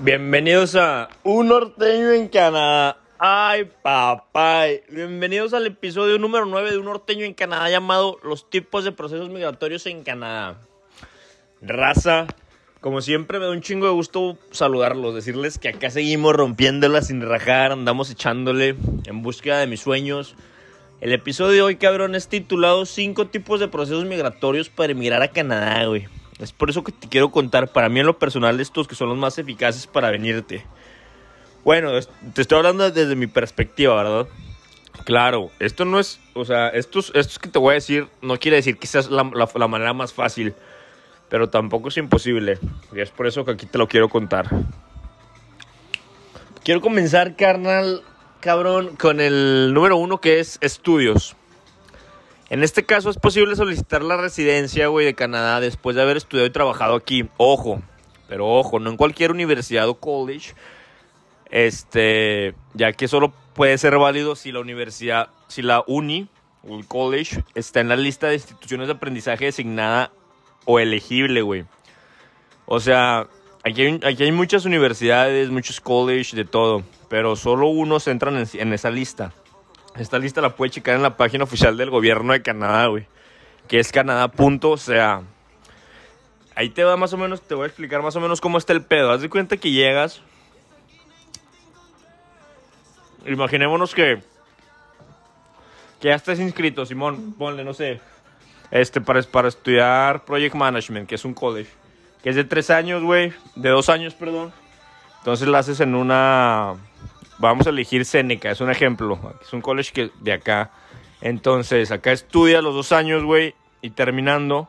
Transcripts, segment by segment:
Bienvenidos a Un Norteño en Canadá. Ay, papá. Bienvenidos al episodio número 9 de Un Norteño en Canadá llamado Los tipos de procesos migratorios en Canadá. Raza, como siempre me da un chingo de gusto saludarlos, decirles que acá seguimos rompiéndola sin rajar, andamos echándole en búsqueda de mis sueños. El episodio de hoy, cabrón, es titulado 5 tipos de procesos migratorios para emigrar a Canadá, güey. Es por eso que te quiero contar, para mí en lo personal, estos que son los más eficaces para venirte. Bueno, te estoy hablando desde mi perspectiva, ¿verdad? Claro, esto no es, o sea, estos, estos que te voy a decir no quiere decir que sea la, la manera más fácil, pero tampoco es imposible. Y es por eso que aquí te lo quiero contar. Quiero comenzar, carnal, cabrón, con el número uno que es estudios. En este caso es posible solicitar la residencia, güey, de Canadá después de haber estudiado y trabajado aquí. Ojo, pero ojo, no en cualquier universidad o college. Este, ya que solo puede ser válido si la universidad, si la uni o el college está en la lista de instituciones de aprendizaje designada o elegible, güey. O sea, aquí hay, aquí hay muchas universidades, muchos colleges, de todo, pero solo unos entran en, en esa lista. Esta lista la puedes checar en la página oficial del gobierno de Canadá, güey. Que es canadá.ca. Ahí te va más o menos, te voy a explicar más o menos cómo está el pedo. Haz de cuenta que llegas. Imaginémonos que. Que ya estás inscrito, Simón. Ponle, no sé. Este, para, para estudiar Project Management, que es un college. Que es de tres años, güey. De dos años, perdón. Entonces la haces en una vamos a elegir Seneca, es un ejemplo. Es un college de acá. Entonces, acá estudia los dos años, güey. Y terminando,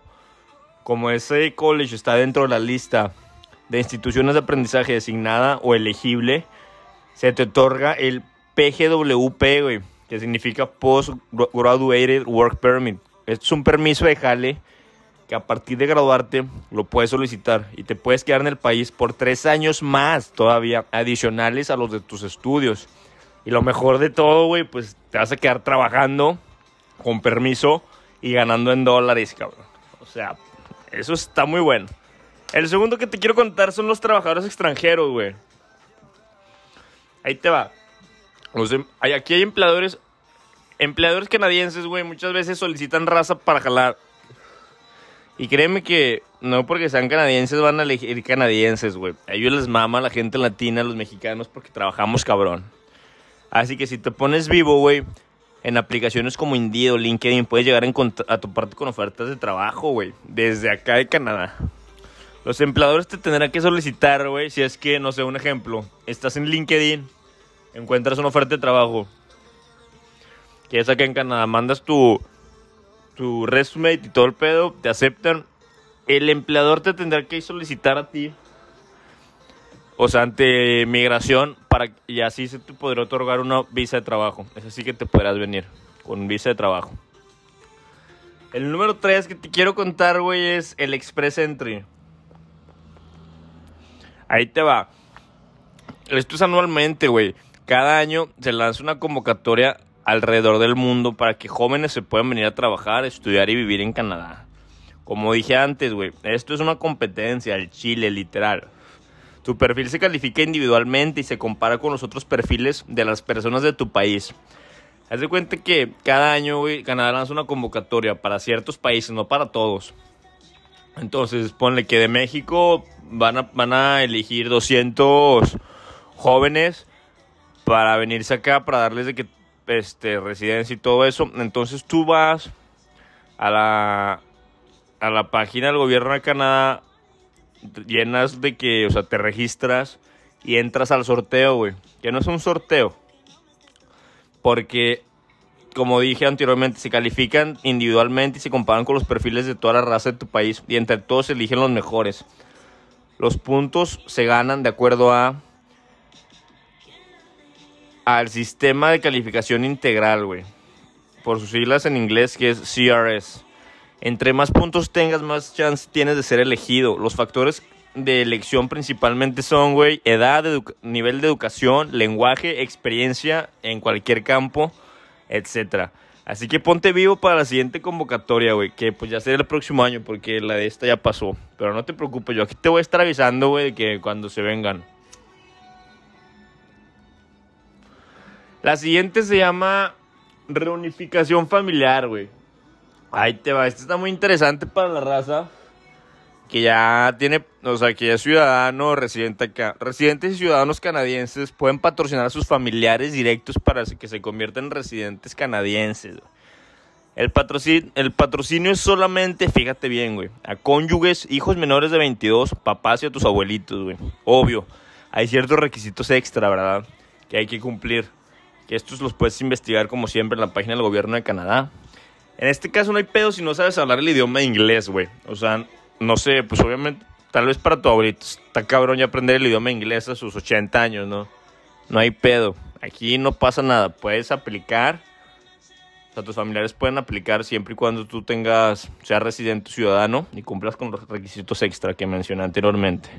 como ese college está dentro de la lista de instituciones de aprendizaje designada o elegible, se te otorga el PGWP, güey. Que significa Postgraduated Work Permit. Es un permiso de jale que a partir de graduarte lo puedes solicitar y te puedes quedar en el país por tres años más todavía, adicionales a los de tus estudios. Y lo mejor de todo, güey, pues te vas a quedar trabajando con permiso y ganando en dólares, cabrón. O sea, eso está muy bueno. El segundo que te quiero contar son los trabajadores extranjeros, güey. Ahí te va. Em, aquí hay empleadores, empleadores canadienses, güey, muchas veces solicitan raza para jalar y créeme que no porque sean canadienses van a elegir canadienses, güey. A ellos les mama la gente latina, los mexicanos, porque trabajamos cabrón. Así que si te pones vivo, güey, en aplicaciones como Indeed o LinkedIn, puedes llegar a, tu parte con ofertas de trabajo, güey. Desde acá de Canadá. Los empleadores te tendrán que solicitar, güey, si es que, no sé, un ejemplo. Estás en LinkedIn, encuentras una oferta de trabajo. Que es acá en Canadá, mandas tu tu resume y todo el pedo, te aceptan. El empleador te tendrá que solicitar a ti, o sea, ante migración, para, y así se te podrá otorgar una visa de trabajo. Es así que te podrás venir con visa de trabajo. El número 3 que te quiero contar, güey, es el Express Entry. Ahí te va. Esto es anualmente, güey. Cada año se lanza una convocatoria alrededor del mundo para que jóvenes se puedan venir a trabajar, estudiar y vivir en Canadá. Como dije antes, güey, esto es una competencia, el Chile, literal. Tu perfil se califica individualmente y se compara con los otros perfiles de las personas de tu país. Haz de cuenta que cada año, güey, Canadá lanza una convocatoria para ciertos países, no para todos. Entonces, ponle que de México van a, van a elegir 200 jóvenes para venirse acá, para darles de que este, residencia y todo eso. Entonces tú vas a la, a la página del gobierno de Canadá, llenas de que, o sea, te registras y entras al sorteo, güey. Que no es un sorteo. Porque, como dije anteriormente, se califican individualmente y se comparan con los perfiles de toda la raza de tu país. Y entre todos se eligen los mejores. Los puntos se ganan de acuerdo a al sistema de calificación integral, güey. Por sus siglas en inglés, que es CRS. Entre más puntos tengas, más chance tienes de ser elegido. Los factores de elección principalmente son, güey, edad, nivel de educación, lenguaje, experiencia en cualquier campo, etc. Así que ponte vivo para la siguiente convocatoria, güey, que pues ya será el próximo año porque la de esta ya pasó. Pero no te preocupes, yo aquí te voy a estar avisando, güey, que cuando se vengan. La siguiente se llama reunificación familiar, güey. Ahí te va. Este está muy interesante para la raza. Que ya tiene, o sea, que ya es ciudadano residente acá. Residentes y ciudadanos canadienses pueden patrocinar a sus familiares directos para que se conviertan en residentes canadienses. El patrocinio, el patrocinio es solamente, fíjate bien, güey, a cónyuges, hijos menores de 22, papás y a tus abuelitos, güey. Obvio, hay ciertos requisitos extra, ¿verdad? Que hay que cumplir. Que estos los puedes investigar como siempre en la página del gobierno de Canadá. En este caso no hay pedo si no sabes hablar el idioma inglés, güey. O sea, no sé, pues obviamente, tal vez para tu abuelito está cabrón ya aprender el idioma inglés a sus 80 años, ¿no? No hay pedo. Aquí no pasa nada. Puedes aplicar. O sea, tus familiares pueden aplicar siempre y cuando tú tengas, seas residente ciudadano y cumplas con los requisitos extra que mencioné anteriormente.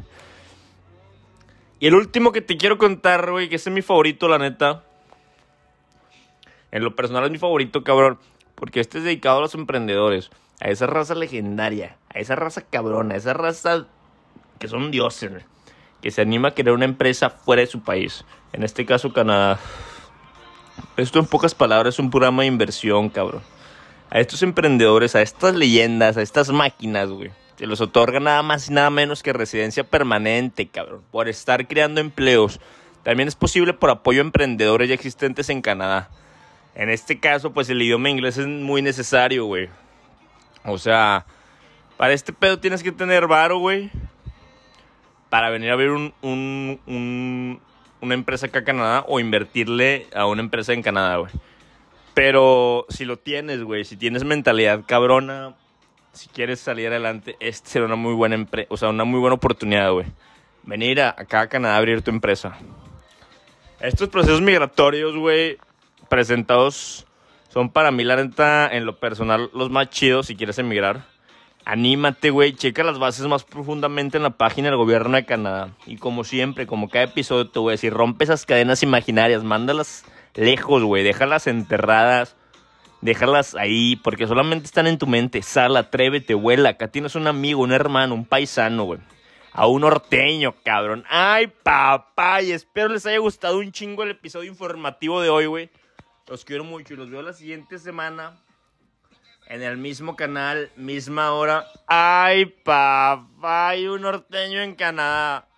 Y el último que te quiero contar, güey, que ese es mi favorito, la neta. En lo personal es mi favorito, cabrón. Porque este es dedicado a los emprendedores a esa raza legendaria, a esa raza cabrona, a esa raza que son dioses, que se anima a crear una empresa fuera de su país, en este caso Canadá. Esto en pocas palabras es un programa de inversión, cabrón. A estos emprendedores, a estas leyendas, a estas máquinas, güey, se los otorga nada más y nada menos que residencia permanente, cabrón, por estar creando empleos. También es posible por apoyo a emprendedores ya existentes en Canadá. En este caso, pues el idioma inglés es muy necesario, güey. O sea, para este pedo tienes que tener varo, güey. Para venir a ver un, un, una empresa acá en Canadá o invertirle a una empresa en Canadá, güey. Pero si lo tienes, güey, si tienes mentalidad cabrona, si quieres salir adelante, este será una muy buena empresa, o sea, una muy buena oportunidad, güey. Venir a, acá a Canadá a abrir tu empresa. Estos procesos migratorios, güey, presentados son para mí, la neta, en lo personal, los más chidos si quieres emigrar. Anímate, güey. Checa las bases más profundamente en la página del gobierno de Canadá. Y como siempre, como cada episodio te voy a decir, rompe esas cadenas imaginarias, mándalas lejos, güey. Déjalas enterradas. Déjalas ahí, porque solamente están en tu mente. Sal, atrévete, vuela. Acá tienes un amigo, un hermano, un paisano, güey. A un norteño, cabrón. Ay, papá. Y espero les haya gustado un chingo el episodio informativo de hoy, güey. Los quiero mucho y los veo la siguiente semana en el mismo canal, misma hora. ¡Ay, papá! Hay un norteño en Canadá.